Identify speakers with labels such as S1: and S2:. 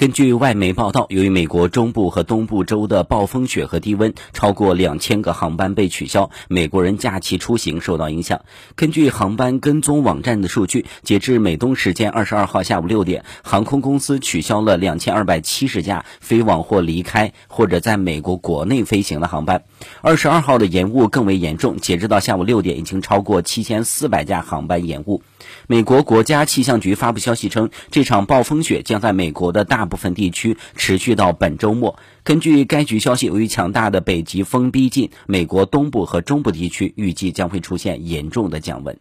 S1: 根据外媒报道，由于美国中部和东部州的暴风雪和低温，超过两千个航班被取消，美国人假期出行受到影响。根据航班跟踪网站的数据，截至美东时间二十二号下午六点，航空公司取消了两千二百七十架飞往或离开或者在美国国内飞行的航班。二十二号的延误更为严重，截至到下午六点，已经超过七千四百架航班延误。美国国家气象局发布消息称，这场暴风雪将在美国的大部分地区持续到本周末。根据该局消息，由于强大的北极风逼近，美国东部和中部地区预计将会出现严重的降温。